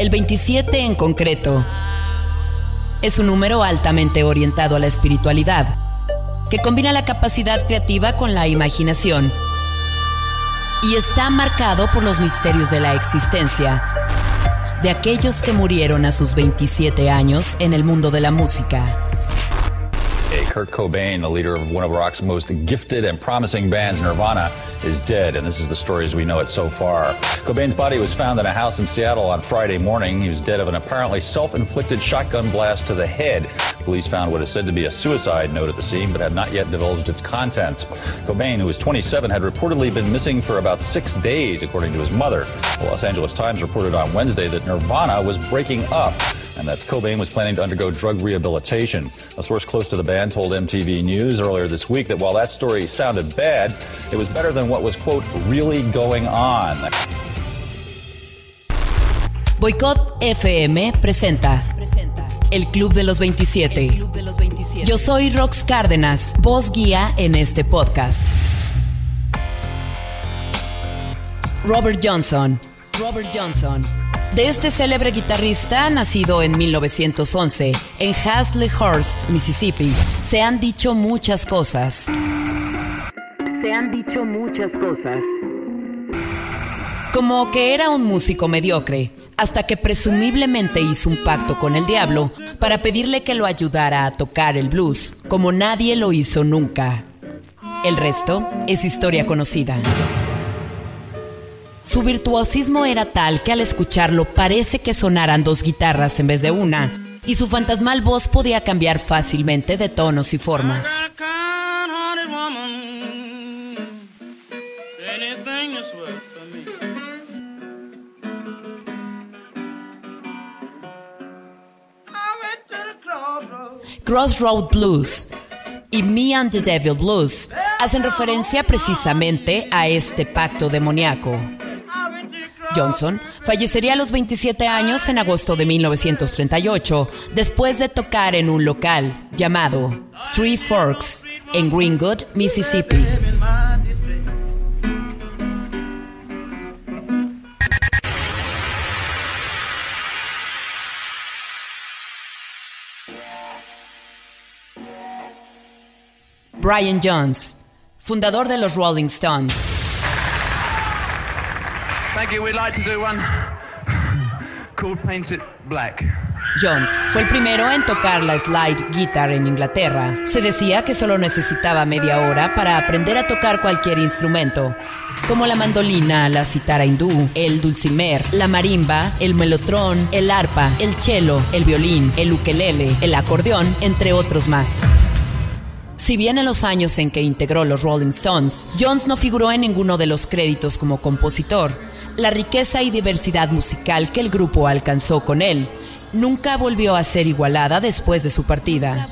El 27 en concreto es un número altamente orientado a la espiritualidad, que combina la capacidad creativa con la imaginación y está marcado por los misterios de la existencia de aquellos que murieron a sus 27 años en el mundo de la música. Kurt Cobain, the leader of one of rock's most gifted and promising bands, Nirvana, is dead, and this is the story as we know it so far. Cobain's body was found in a house in Seattle on Friday morning. He was dead of an apparently self-inflicted shotgun blast to the head. Police found what is said to be a suicide note at the scene, but have not yet divulged its contents. Cobain, who was 27, had reportedly been missing for about six days, according to his mother. The Los Angeles Times reported on Wednesday that Nirvana was breaking up and that Cobain was planning to undergo drug rehabilitation. A source close to the band told MTV News earlier this week that while that story sounded bad, it was better than what was, quote, really going on. Boicot FM presenta El Club de los 27. Yo soy Rox Cárdenas, voz guía en este podcast. Robert Johnson. Robert Johnson de este célebre guitarrista, nacido en 1911 en Hazlehurst, Mississippi, se han dicho muchas cosas. Se han dicho muchas cosas. Como que era un músico mediocre, hasta que presumiblemente hizo un pacto con el diablo para pedirle que lo ayudara a tocar el blues, como nadie lo hizo nunca. El resto es historia conocida. Su virtuosismo era tal que al escucharlo parece que sonaran dos guitarras en vez de una, y su fantasmal voz podía cambiar fácilmente de tonos y formas. Crossroad Blues y Me and the Devil Blues hacen referencia precisamente a este pacto demoníaco. Johnson fallecería a los 27 años en agosto de 1938, después de tocar en un local llamado Three Forks en Greenwood, Mississippi. Brian Jones, fundador de los Rolling Stones. Jones fue el primero en tocar la slide guitar en Inglaterra. Se decía que solo necesitaba media hora para aprender a tocar cualquier instrumento, como la mandolina, la citara hindú, el dulcimer, la marimba, el melotrón, el arpa, el cello, el violín, el ukelele, el acordeón, entre otros más. Si bien en los años en que integró los Rolling Stones, Jones no figuró en ninguno de los créditos como compositor, la riqueza y diversidad musical que el grupo alcanzó con él nunca volvió a ser igualada después de su partida.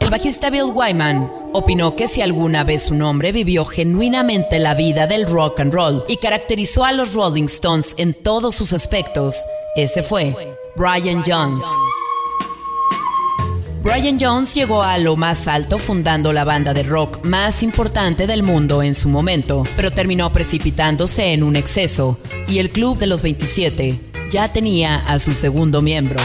El bajista Bill Wyman opinó que si alguna vez un hombre vivió genuinamente la vida del rock and roll y caracterizó a los Rolling Stones en todos sus aspectos, ese fue Brian Jones. Brian Jones llegó a lo más alto fundando la banda de rock más importante del mundo en su momento, pero terminó precipitándose en un exceso y el Club de los 27 ya tenía a su segundo miembro.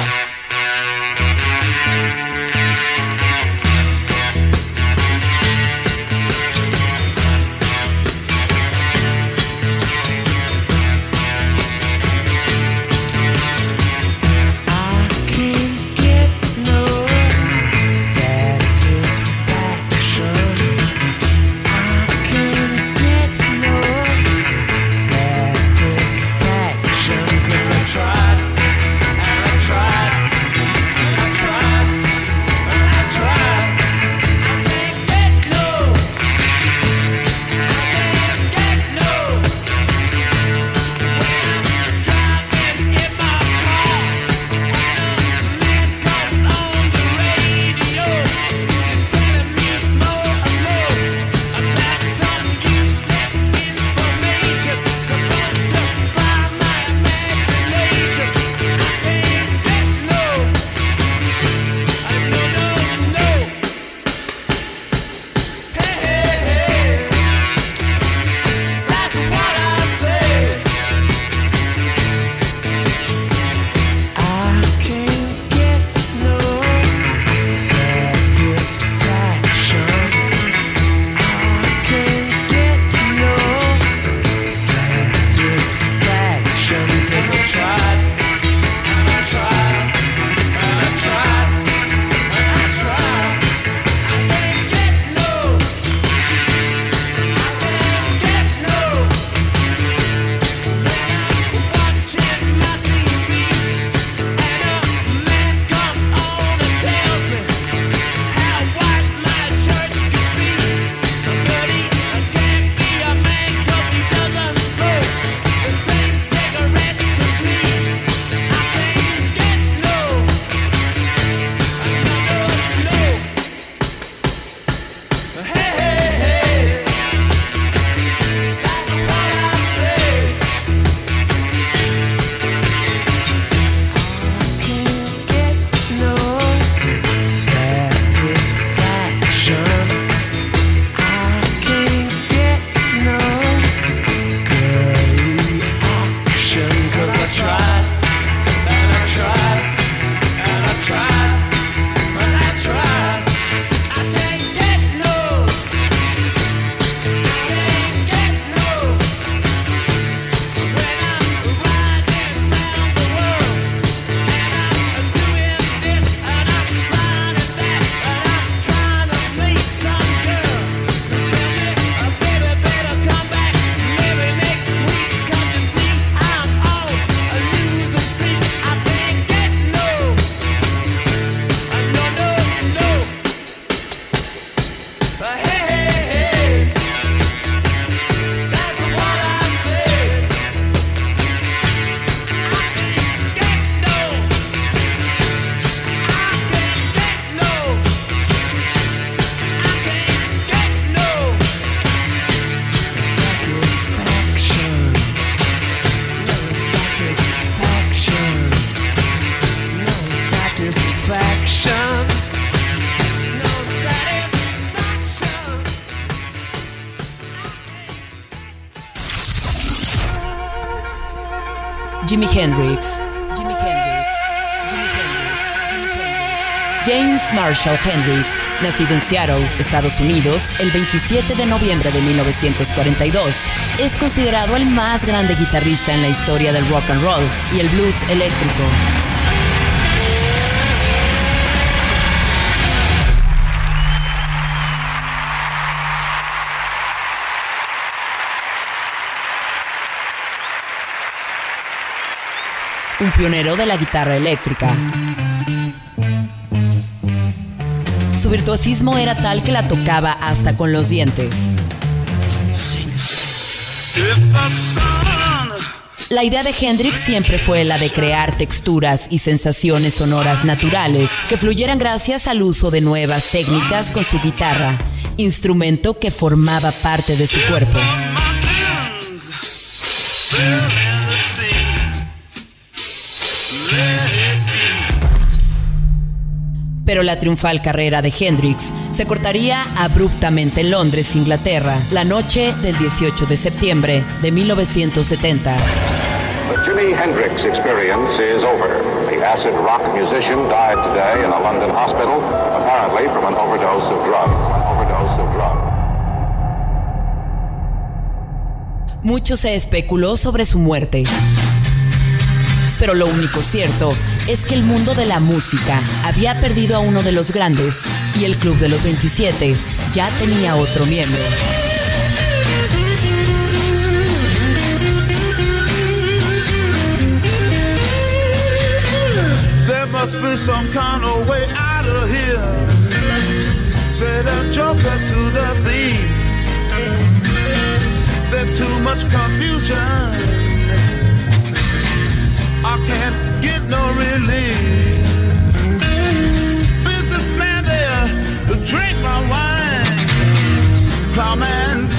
Hendrix. Jimi Hendrix. Jimi Hendrix. Jimi Hendrix. James Marshall Hendrix, nacido en Seattle, Estados Unidos, el 27 de noviembre de 1942, es considerado el más grande guitarrista en la historia del rock and roll y el blues eléctrico. Pionero de la guitarra eléctrica. Su virtuosismo era tal que la tocaba hasta con los dientes. La idea de Hendrix siempre fue la de crear texturas y sensaciones sonoras naturales que fluyeran gracias al uso de nuevas técnicas con su guitarra, instrumento que formaba parte de su cuerpo. Pero la triunfal carrera de Hendrix se cortaría abruptamente en Londres, Inglaterra, la noche del 18 de septiembre de 1970. The Jimi Hendrix experience is over. The acid rock musician died today in a London hospital, apparently from an overdose of drugs. Mucho se especuló sobre su muerte pero lo único cierto es que el mundo de la música había perdido a uno de los grandes y el Club de los 27 ya tenía otro miembro. There must be some kind of way out of here. Said a joker to the thief. There's too much confusion. I can't get no relief. Businessman there, drink my wine. Plowman,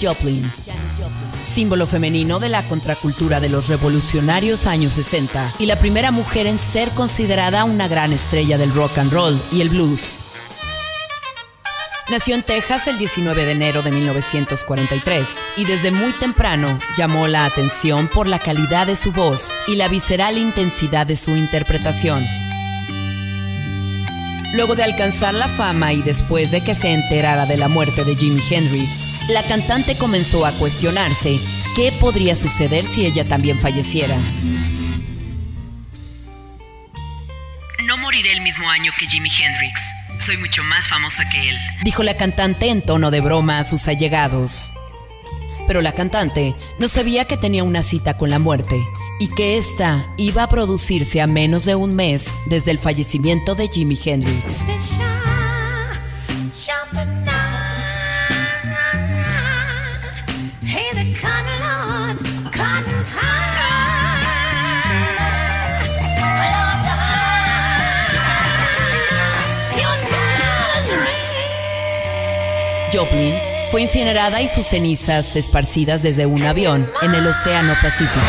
Joplin, símbolo femenino de la contracultura de los revolucionarios años 60 y la primera mujer en ser considerada una gran estrella del rock and roll y el blues. Nació en Texas el 19 de enero de 1943 y desde muy temprano llamó la atención por la calidad de su voz y la visceral intensidad de su interpretación. Luego de alcanzar la fama y después de que se enterara de la muerte de Jimi Hendrix, la cantante comenzó a cuestionarse qué podría suceder si ella también falleciera. No moriré el mismo año que Jimi Hendrix. Soy mucho más famosa que él. Dijo la cantante en tono de broma a sus allegados. Pero la cantante no sabía que tenía una cita con la muerte y que esta iba a producirse a menos de un mes desde el fallecimiento de Jimi Hendrix. Joplin fue incinerada y sus cenizas esparcidas desde un avión en el Océano Pacífico.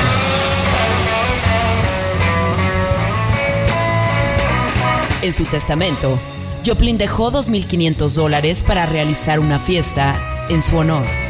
En su testamento, Joplin dejó 2.500 dólares para realizar una fiesta en su honor.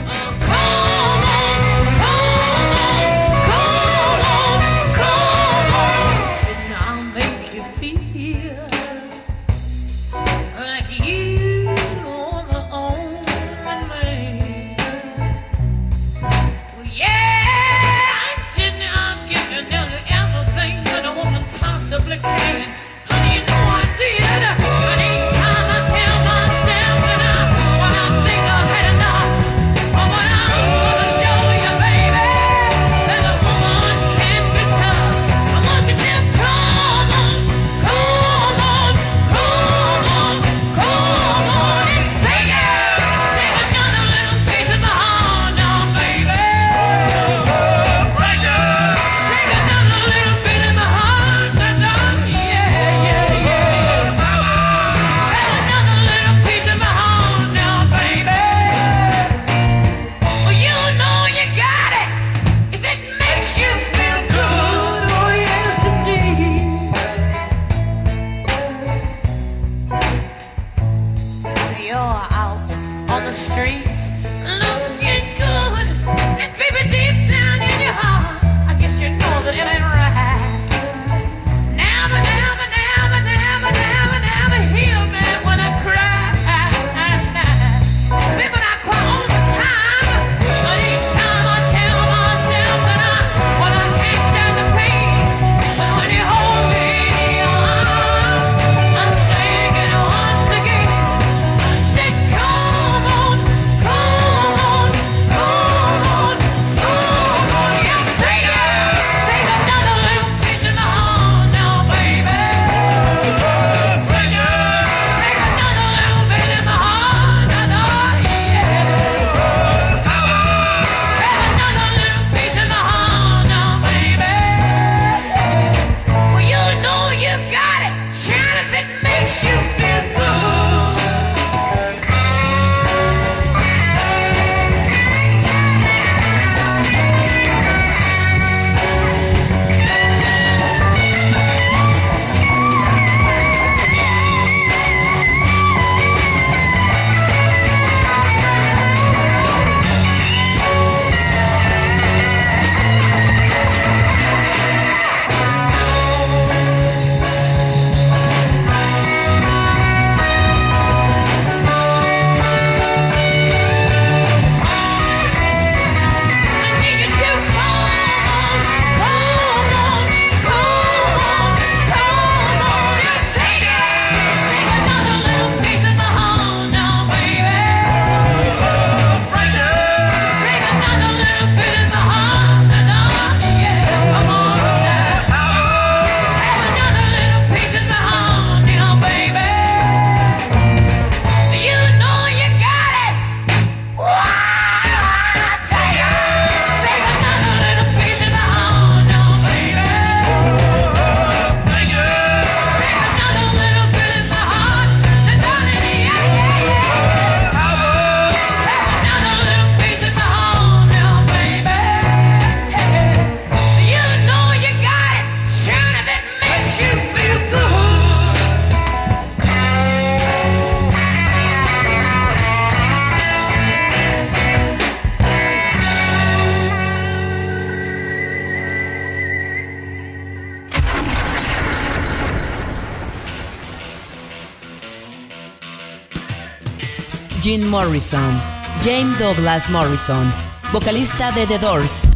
Morrison, James Douglas Morrison, vocalista de The Doors.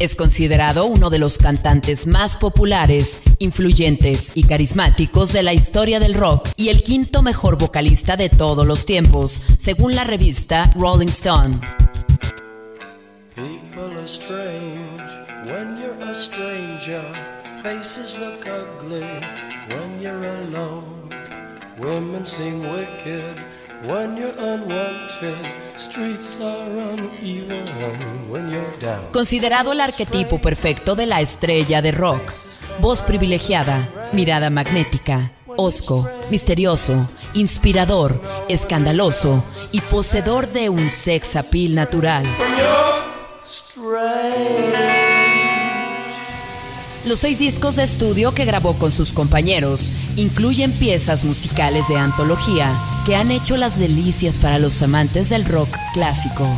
Es considerado uno de los cantantes más populares, influyentes y carismáticos de la historia del rock y el quinto mejor vocalista de todos los tiempos, según la revista Rolling Stone. People are strange when you're a stranger. Faces look ugly when you're alone. Women wicked Considerado el arquetipo perfecto de la estrella de rock. Voz privilegiada, mirada magnética, osco, misterioso, inspirador, escandaloso y poseedor de un sex appeal natural. Los seis discos de estudio que grabó con sus compañeros incluyen piezas musicales de antología que han hecho las delicias para los amantes del rock clásico.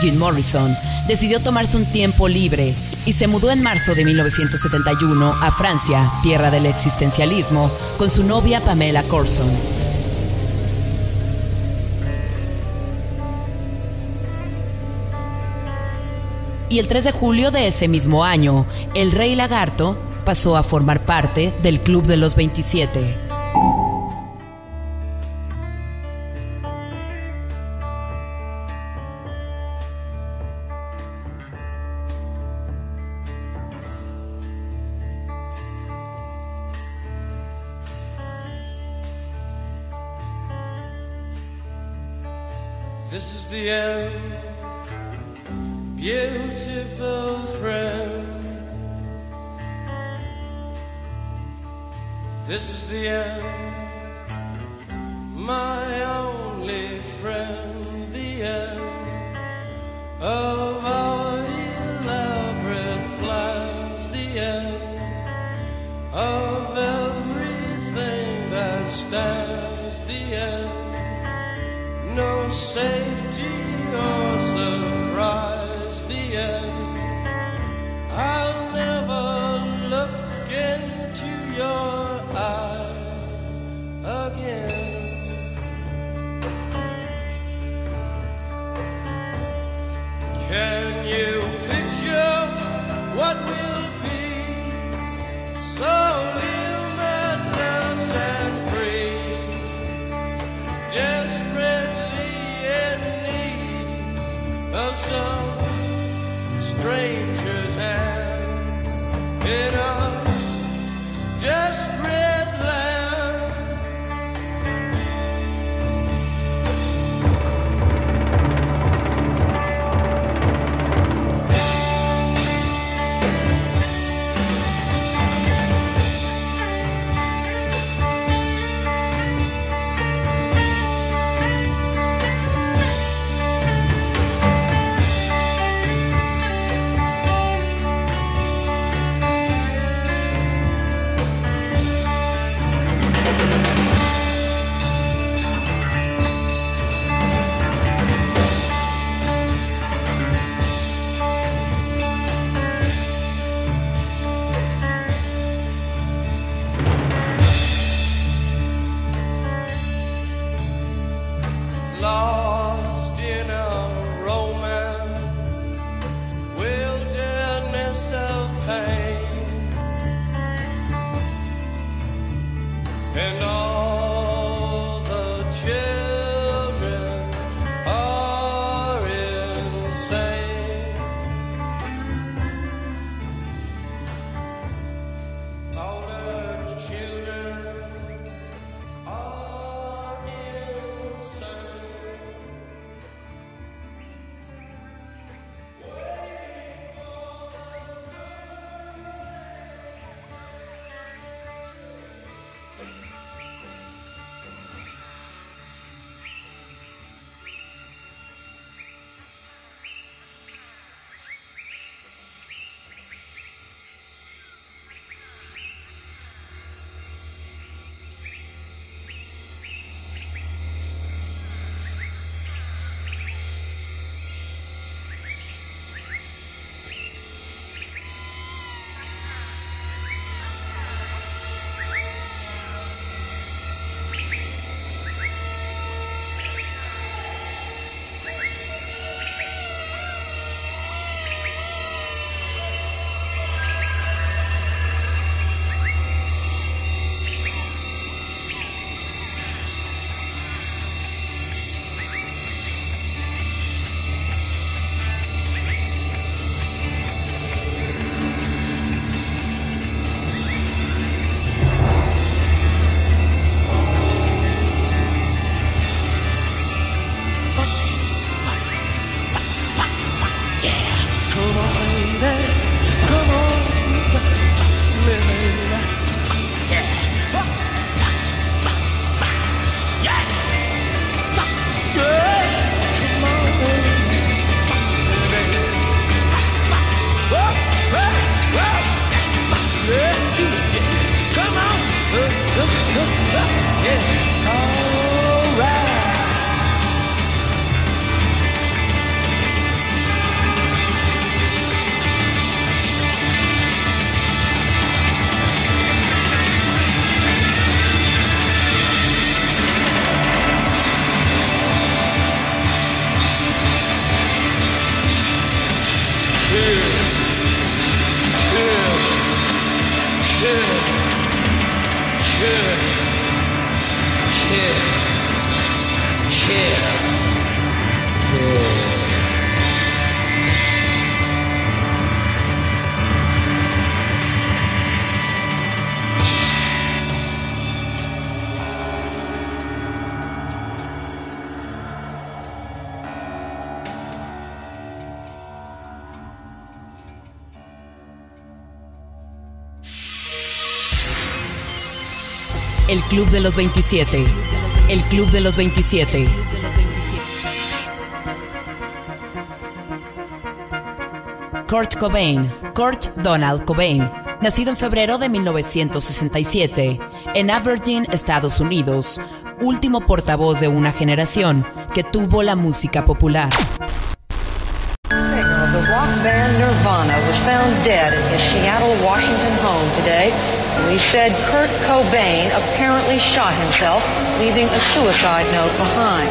Jim Morrison decidió tomarse un tiempo libre y se mudó en marzo de 1971 a Francia, tierra del existencialismo, con su novia Pamela Corson. Y el 3 de julio de ese mismo año, el Rey Lagarto pasó a formar parte del Club de los 27. This is the end. Beautiful friend. This is the end, my only friend, the end of our elaborate plans, the end of everything that stands, the end, no safety or surprise I'll never look into your eyes again. Can you picture what will be so? Desperately in need of some stranger's De los 27. El Club de los 27. Kurt Cobain, Kurt Donald Cobain, nacido en febrero de 1967 en Aberdeen, Estados Unidos, último portavoz de una generación que tuvo la música popular. The rock band Nirvana was found dead in his Seattle, Washington home today. Said Kurt Cobain apparently shot himself, leaving a suicide note behind.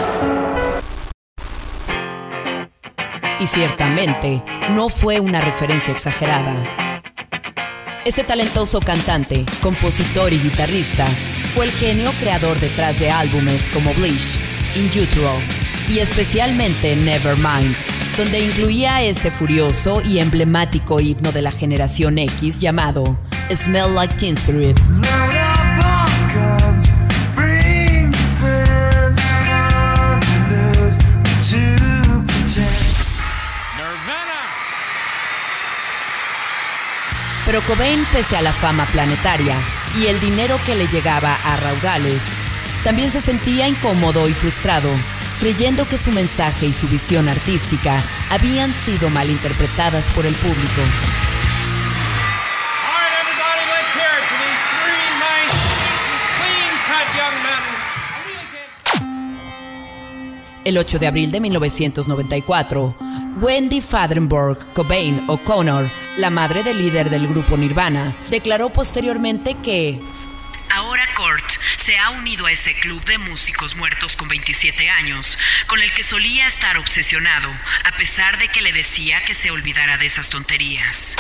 Y ciertamente no fue una referencia exagerada. Este talentoso cantante, compositor y guitarrista fue el genio creador detrás de álbumes como Bleach, In Utero y especialmente Nevermind, donde incluía ese furioso y emblemático himno de la generación X llamado Smell Like Teen Spirit. Pero Cobain, pese a la fama planetaria y el dinero que le llegaba a raudales, también se sentía incómodo y frustrado, creyendo que su mensaje y su visión artística habían sido mal interpretadas por el público. El 8 de abril de 1994, Wendy Fadenborg Cobain O'Connor, la madre del líder del grupo Nirvana, declaró posteriormente que Ahora Kurt se ha unido a ese club de músicos muertos con 27 años, con el que solía estar obsesionado, a pesar de que le decía que se olvidara de esas tonterías.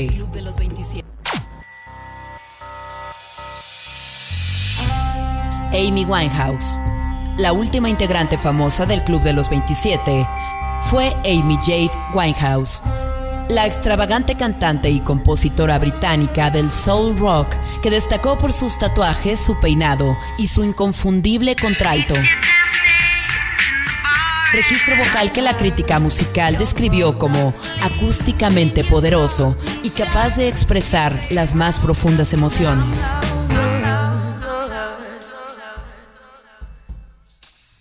El Club de los 27. Amy Winehouse. La última integrante famosa del Club de los 27 fue Amy Jade Winehouse, la extravagante cantante y compositora británica del soul rock que destacó por sus tatuajes, su peinado y su inconfundible contralto. Registro vocal que la crítica musical describió como acústicamente poderoso y capaz de expresar las más profundas emociones.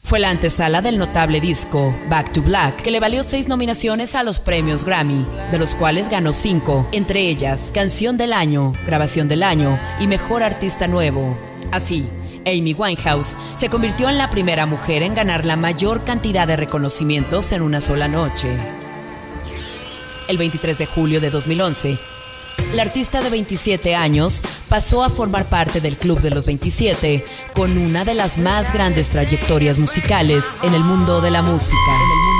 Fue la antesala del notable disco Back to Black, que le valió seis nominaciones a los premios Grammy, de los cuales ganó cinco, entre ellas Canción del Año, Grabación del Año y Mejor Artista Nuevo. Así, Amy Winehouse se convirtió en la primera mujer en ganar la mayor cantidad de reconocimientos en una sola noche. El 23 de julio de 2011, la artista de 27 años pasó a formar parte del Club de los 27 con una de las más grandes trayectorias musicales en el mundo de la música.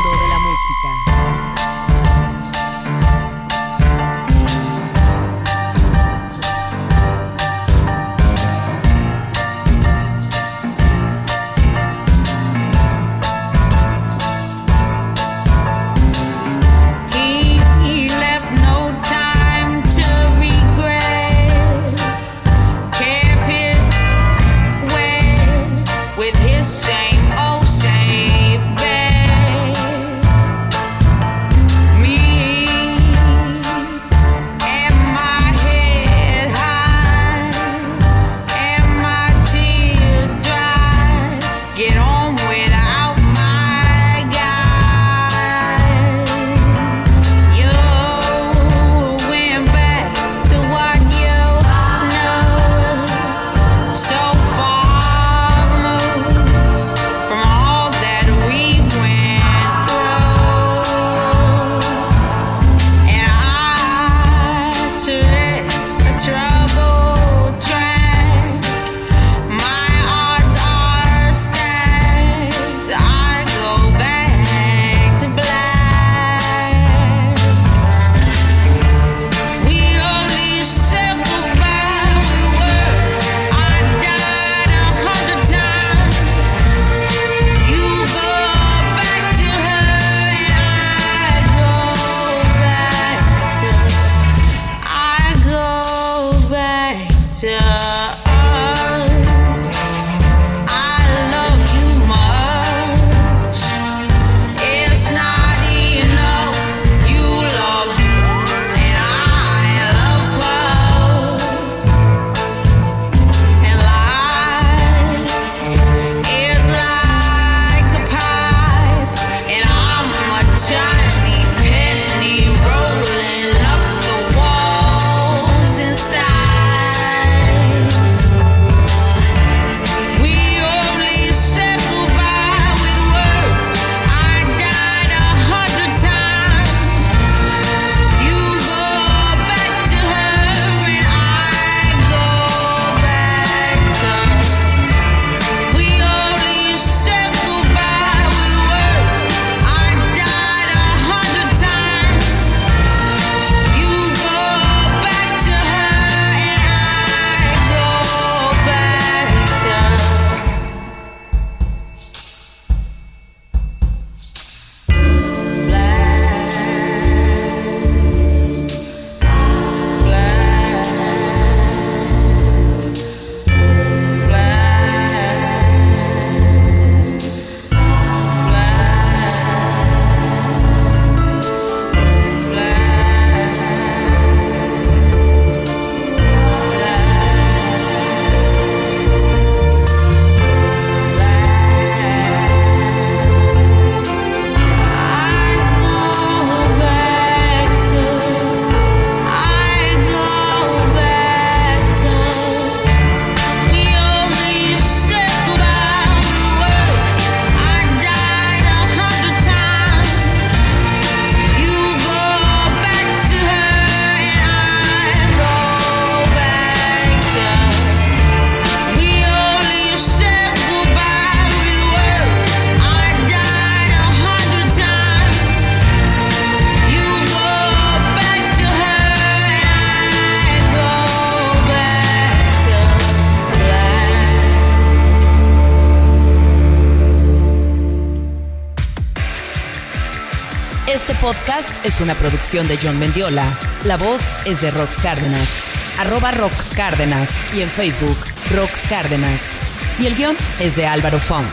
Es una producción de John Mendiola. La voz es de Rox Cárdenas. Arroba Rox Cárdenas y en Facebook Rox Cárdenas. Y el guion es de Álvaro Fong.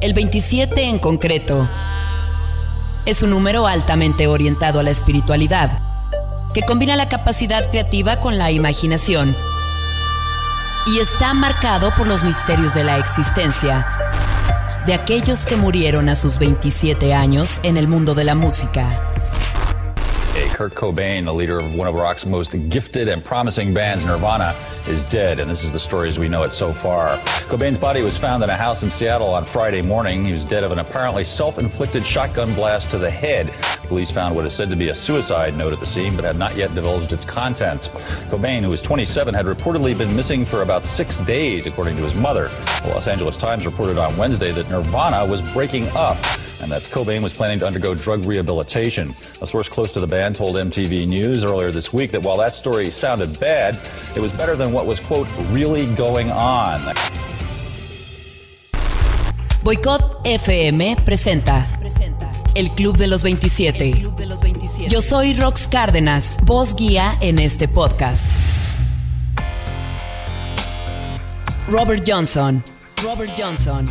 El 27 en concreto es un número altamente orientado a la espiritualidad, que combina la capacidad creativa con la imaginación y está marcado por los misterios de la existencia de aquellos que murieron a sus 27 años en el mundo de la música. Hey, Kurt Cobain, the leader of one of rock's most gifted and promising bands, Nirvana, is dead, and this is the story as we know it so far. Cobain's body was found in a house in Seattle on Friday morning. He was dead of an apparently self-inflicted shotgun blast to the head. Police found what is said to be a suicide note at the scene, but have not yet divulged its contents. Cobain, who was 27, had reportedly been missing for about six days, according to his mother. The Los Angeles Times reported on Wednesday that Nirvana was breaking up and that Cobain was planning to undergo drug rehabilitation. A source close to the band told MTV News earlier this week that while that story sounded bad, it was better than what was, quote, really going on. Boicot FM presenta El Club de los 27. Yo soy Rox Cárdenas, voz guía en este podcast. Robert Johnson. Robert Johnson.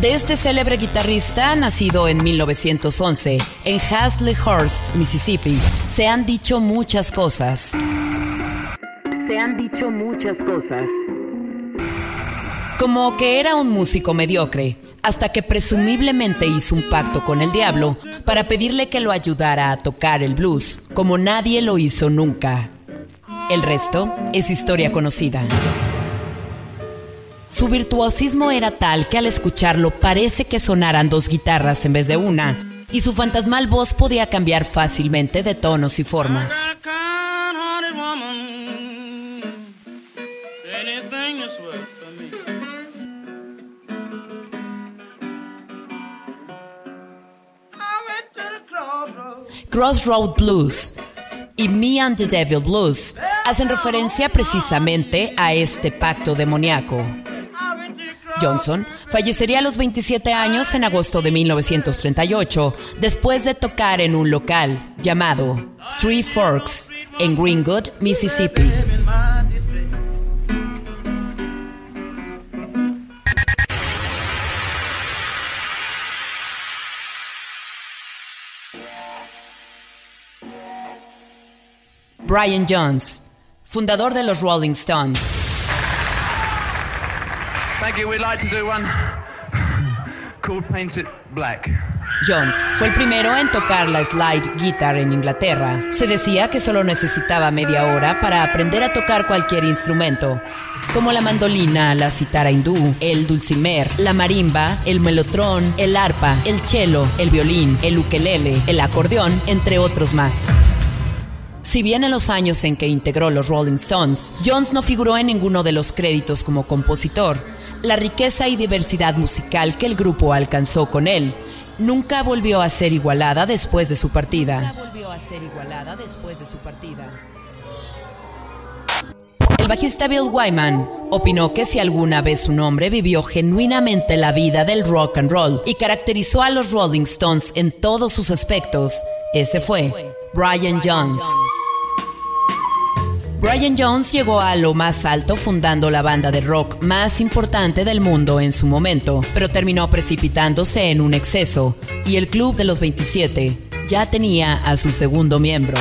De este célebre guitarrista, nacido en 1911 en Hazlehurst, Mississippi, se han dicho muchas cosas. Se han dicho muchas cosas. Como que era un músico mediocre, hasta que presumiblemente hizo un pacto con el diablo para pedirle que lo ayudara a tocar el blues, como nadie lo hizo nunca. El resto es historia conocida. Su virtuosismo era tal que al escucharlo parece que sonaran dos guitarras en vez de una, y su fantasmal voz podía cambiar fácilmente de tonos y formas. Crossroad Blues y Me and the Devil Blues hacen referencia precisamente a este pacto demoníaco. Johnson fallecería a los 27 años en agosto de 1938, después de tocar en un local llamado Three Forks en Greenwood, Mississippi. Brian Jones, fundador de los Rolling Stones. Thank you. We'd like to do one called Paint It Black. Jones fue el primero en tocar la slide guitar en Inglaterra. Se decía que solo necesitaba media hora para aprender a tocar cualquier instrumento, como la mandolina, la citara hindú, el dulcimer, la marimba, el melotrón, el arpa, el cello, el violín, el ukelele, el acordeón, entre otros más. Si bien en los años en que integró los Rolling Stones, Jones no figuró en ninguno de los créditos como compositor, la riqueza y diversidad musical que el grupo alcanzó con él nunca volvió a ser igualada después de su partida. El bajista Bill Wyman opinó que si alguna vez un hombre vivió genuinamente la vida del rock and roll y caracterizó a los Rolling Stones en todos sus aspectos, ese fue Brian Jones. Brian Jones llegó a lo más alto fundando la banda de rock más importante del mundo en su momento, pero terminó precipitándose en un exceso y el Club de los 27 ya tenía a su segundo miembro.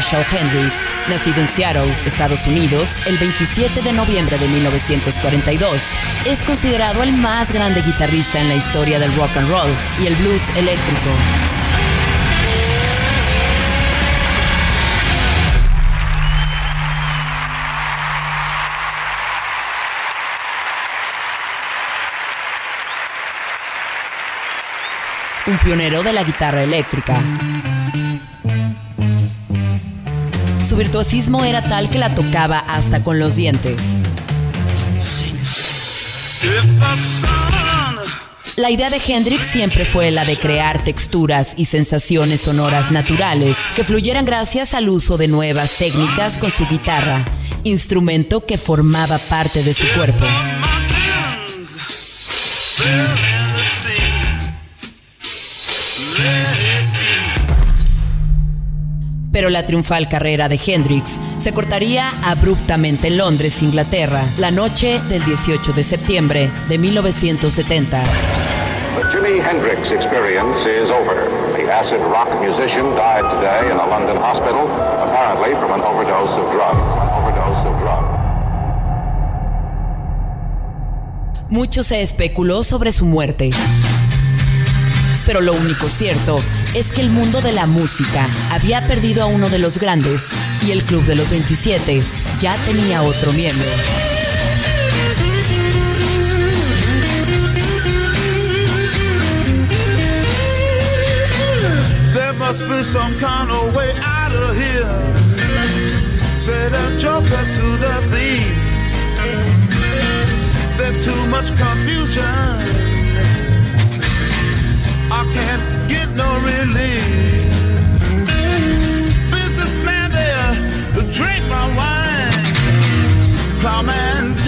Marshall Hendrix, nacido en Seattle, Estados Unidos, el 27 de noviembre de 1942, es considerado el más grande guitarrista en la historia del rock and roll y el blues eléctrico. un pionero de la guitarra eléctrica. Su virtuosismo era tal que la tocaba hasta con los dientes. La idea de Hendrix siempre fue la de crear texturas y sensaciones sonoras naturales que fluyeran gracias al uso de nuevas técnicas con su guitarra, instrumento que formaba parte de su cuerpo. Pero la triunfal carrera de Hendrix se cortaría abruptamente en Londres, Inglaterra, la noche del 18 de septiembre de 1970. The Jimi Hendrix experience is over. The acid rock musician died today in a London hospital, apparently from an overdose of drugs. An overdose of drugs. Mucho se especuló sobre su muerte. Pero lo único cierto es que el mundo de la música había perdido a uno de los grandes y el Club de los 27 ya tenía otro miembro. There must be some kind of way out of here. Said a joker to the thief. There's too much confusion. No relief. Businessman there, drink my wine. Plowman,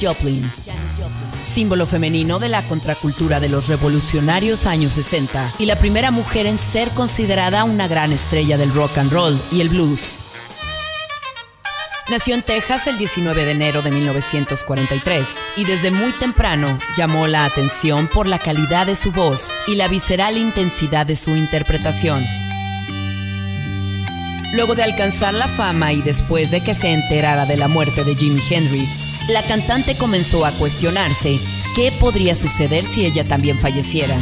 Joplin. Símbolo femenino de la contracultura de los revolucionarios años 60 y la primera mujer en ser considerada una gran estrella del rock and roll y el blues. Nació en Texas el 19 de enero de 1943 y desde muy temprano llamó la atención por la calidad de su voz y la visceral intensidad de su interpretación. Luego de alcanzar la fama y después de que se enterara de la muerte de Jimi Hendrix, la cantante comenzó a cuestionarse qué podría suceder si ella también falleciera.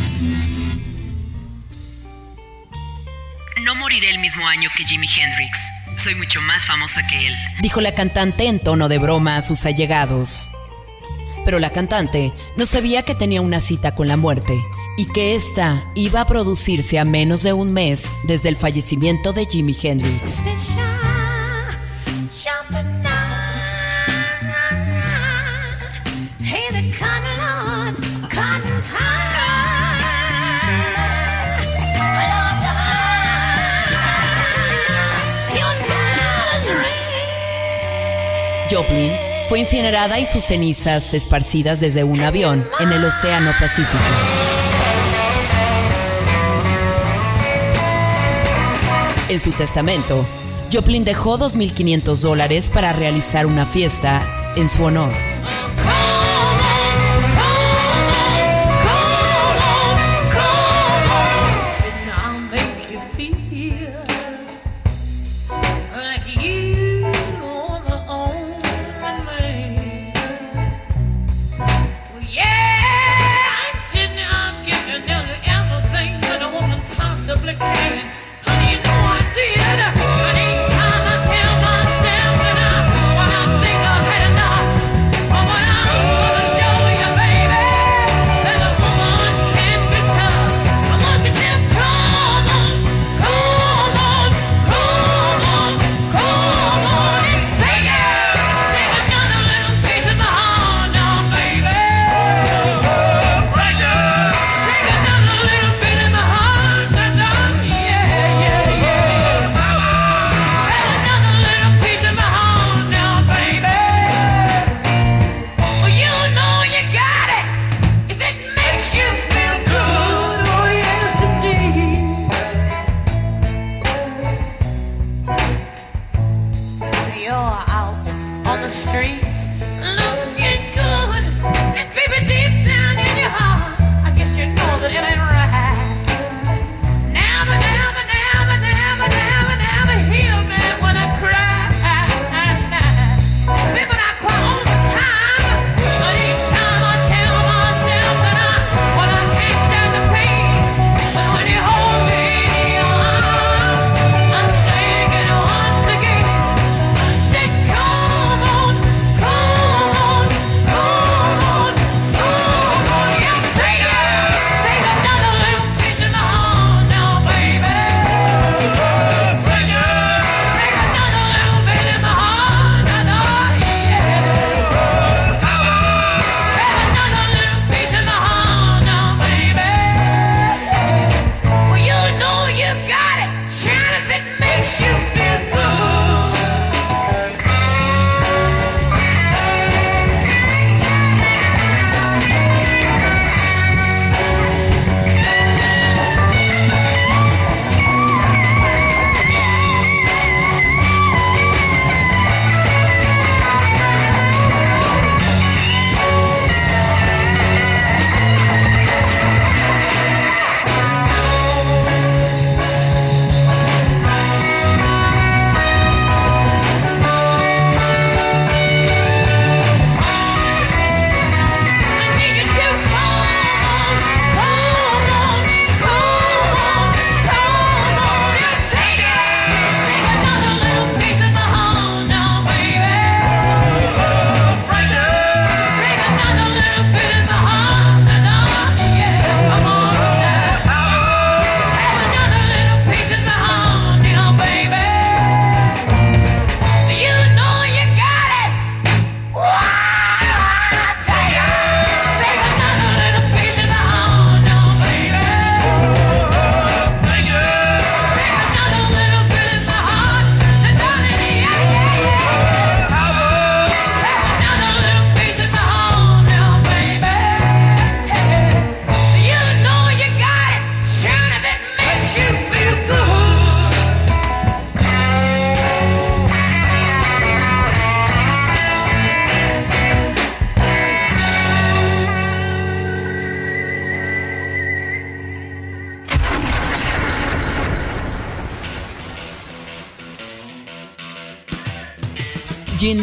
No moriré el mismo año que Jimi Hendrix. Soy mucho más famosa que él. dijo la cantante en tono de broma a sus allegados. Pero la cantante no sabía que tenía una cita con la muerte y que ésta iba a producirse a menos de un mes desde el fallecimiento de Jimi Hendrix. Joplin fue incinerada y sus cenizas esparcidas desde un avión en el Océano Pacífico. En su testamento, Joplin dejó 2.500 dólares para realizar una fiesta en su honor.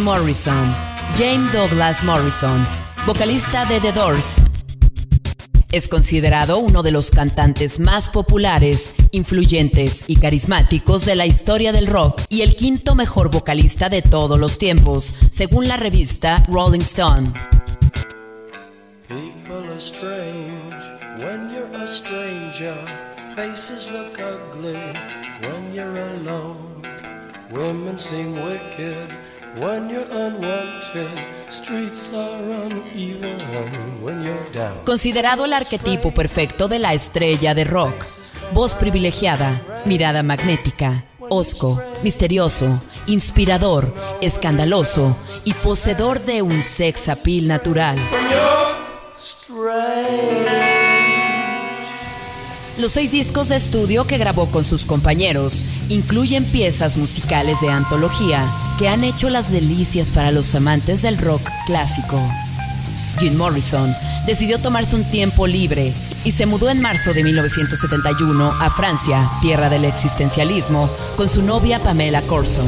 Morrison, James Douglas Morrison, vocalista de The Doors. Es considerado uno de los cantantes más populares, influyentes y carismáticos de la historia del rock y el quinto mejor vocalista de todos los tiempos, según la revista Rolling Stone. People are strange when you're a stranger. Faces look ugly when you're alone. Women seem wicked Considerado el arquetipo perfecto de la estrella de rock. Voz privilegiada, mirada magnética, osco, misterioso, inspirador, escandaloso y poseedor de un sex appeal natural. Los seis discos de estudio que grabó con sus compañeros incluyen piezas musicales de antología que han hecho las delicias para los amantes del rock clásico. Jim Morrison decidió tomarse un tiempo libre y se mudó en marzo de 1971 a Francia, tierra del existencialismo, con su novia Pamela Corson.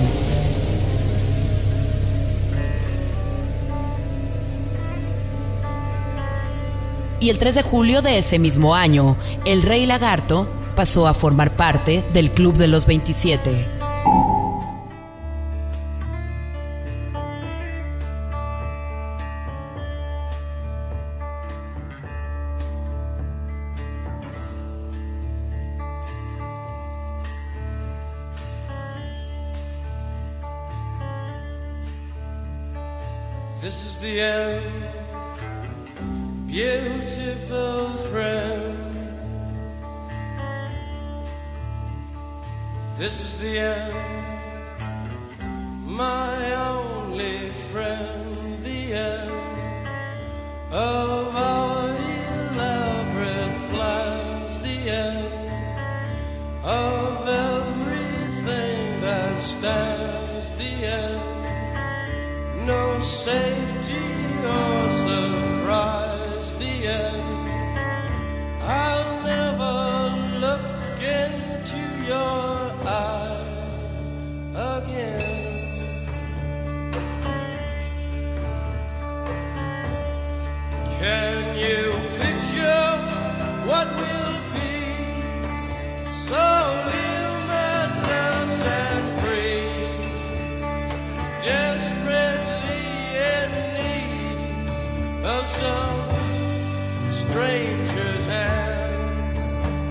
Y el 3 de julio de ese mismo año, el Rey Lagarto pasó a formar parte del Club de los 27. This is the end, beautiful friend. This is the end, my only friend. The end of our elaborate plans. The end of everything that stands. The end no safety or surprise. End. I'll never look into your eyes again. Can stranger's hand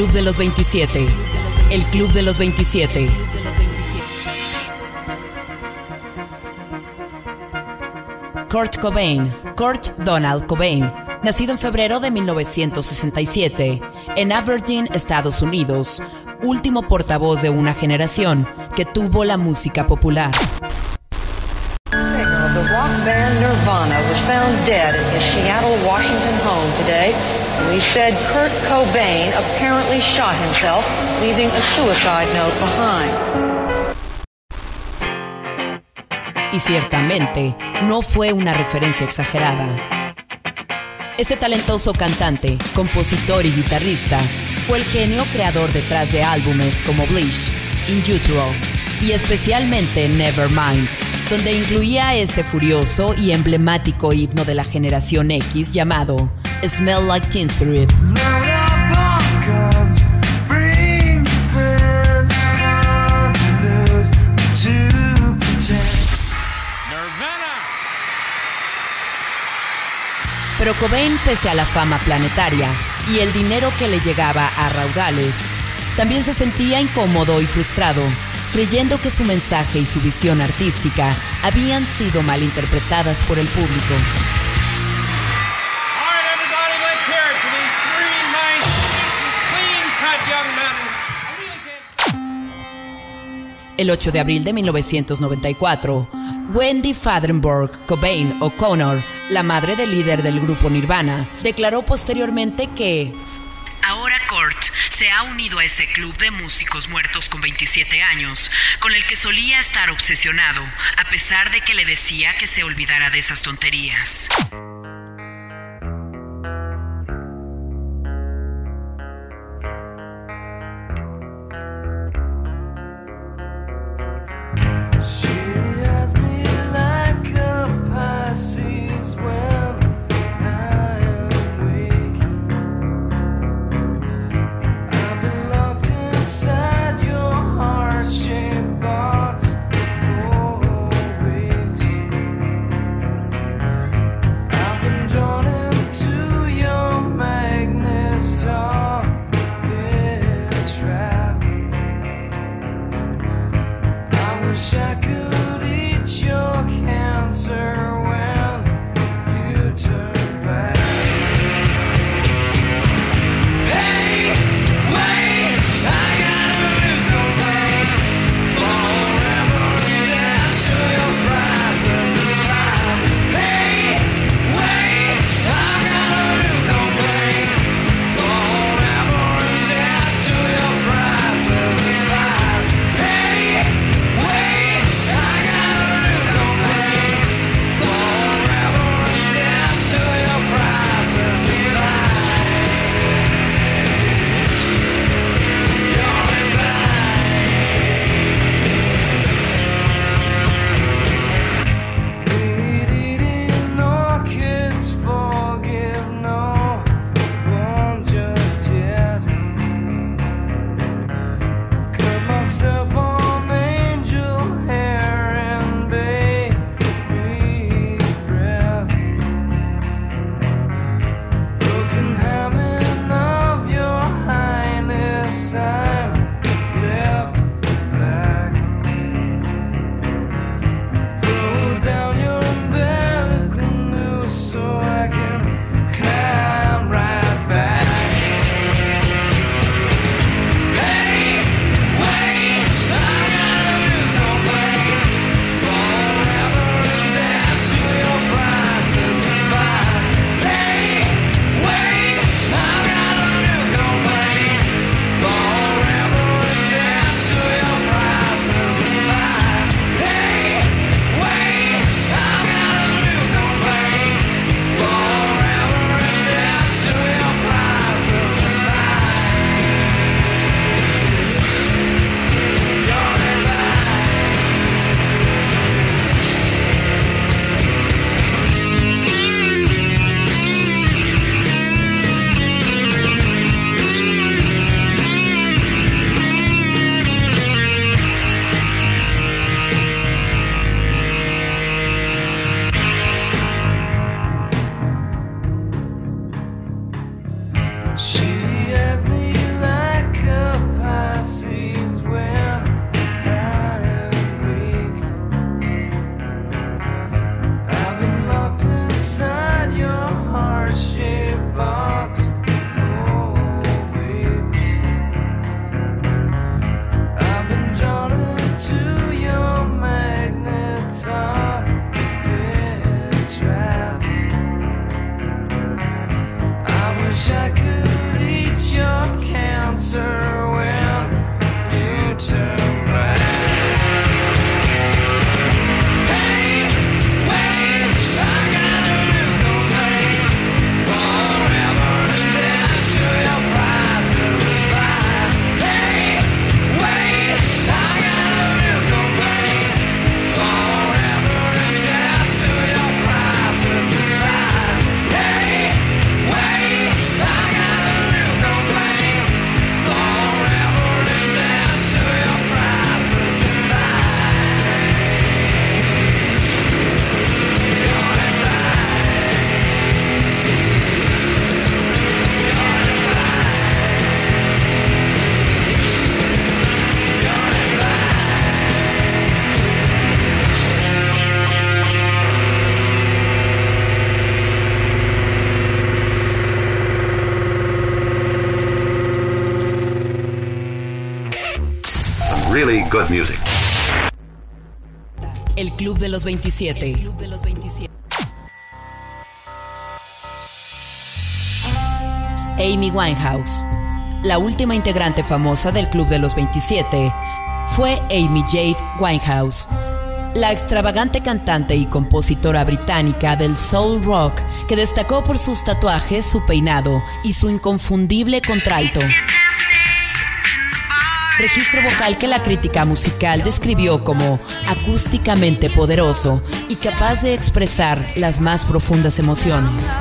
Club de los 27. El Club de los 27. Kurt Cobain, Kurt Donald Cobain, nacido en febrero de 1967 en Aberdeen, Estados Unidos, último portavoz de una generación que tuvo la música popular. The rock band Nirvana was found dead his Seattle, Washington home. Police said Kurt Cobain apparently shot himself, leaving a suicide note behind. Y ciertamente no fue una referencia exagerada. Este talentoso cantante, compositor y guitarrista fue el genio creador detrás de álbumes como Bleach, In Utero y especialmente Nevermind, donde incluía ese furioso y emblemático himno de la generación X llamado Smell Like Teen Spirit. Pero Cobain, pese a la fama planetaria y el dinero que le llegaba a raudales, también se sentía incómodo y frustrado, creyendo que su mensaje y su visión artística habían sido malinterpretadas por el público. El 8 de abril de 1994, Wendy Fadenborg Cobain O'Connor, la madre del líder del grupo Nirvana, declaró posteriormente que Ahora Kurt se ha unido a ese club de músicos muertos con 27 años, con el que solía estar obsesionado, a pesar de que le decía que se olvidara de esas tonterías. De los 27. Amy Winehouse. La última integrante famosa del Club de los 27 fue Amy Jade Winehouse, la extravagante cantante y compositora británica del soul rock que destacó por sus tatuajes, su peinado y su inconfundible contralto. Registro vocal que la crítica musical describió como acústicamente poderoso y capaz de expresar las más profundas emociones.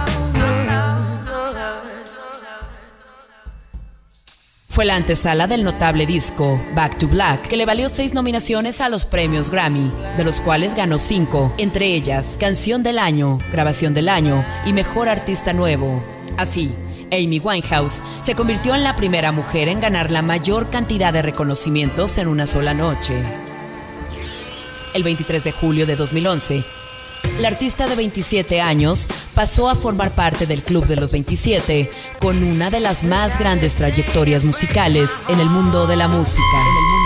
Fue la antesala del notable disco Back to Black, que le valió seis nominaciones a los premios Grammy, de los cuales ganó cinco, entre ellas Canción del Año, Grabación del Año y Mejor Artista Nuevo. Así, Amy Winehouse se convirtió en la primera mujer en ganar la mayor cantidad de reconocimientos en una sola noche. El 23 de julio de 2011, la artista de 27 años pasó a formar parte del Club de los 27 con una de las más grandes trayectorias musicales en el mundo de la música.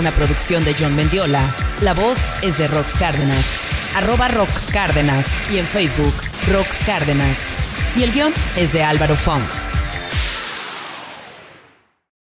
Una producción de John Mendiola. La voz es de Rox Cárdenas. Arroba Rox Cárdenas y en Facebook Rox Cárdenas. Y el guion es de Álvaro Funk.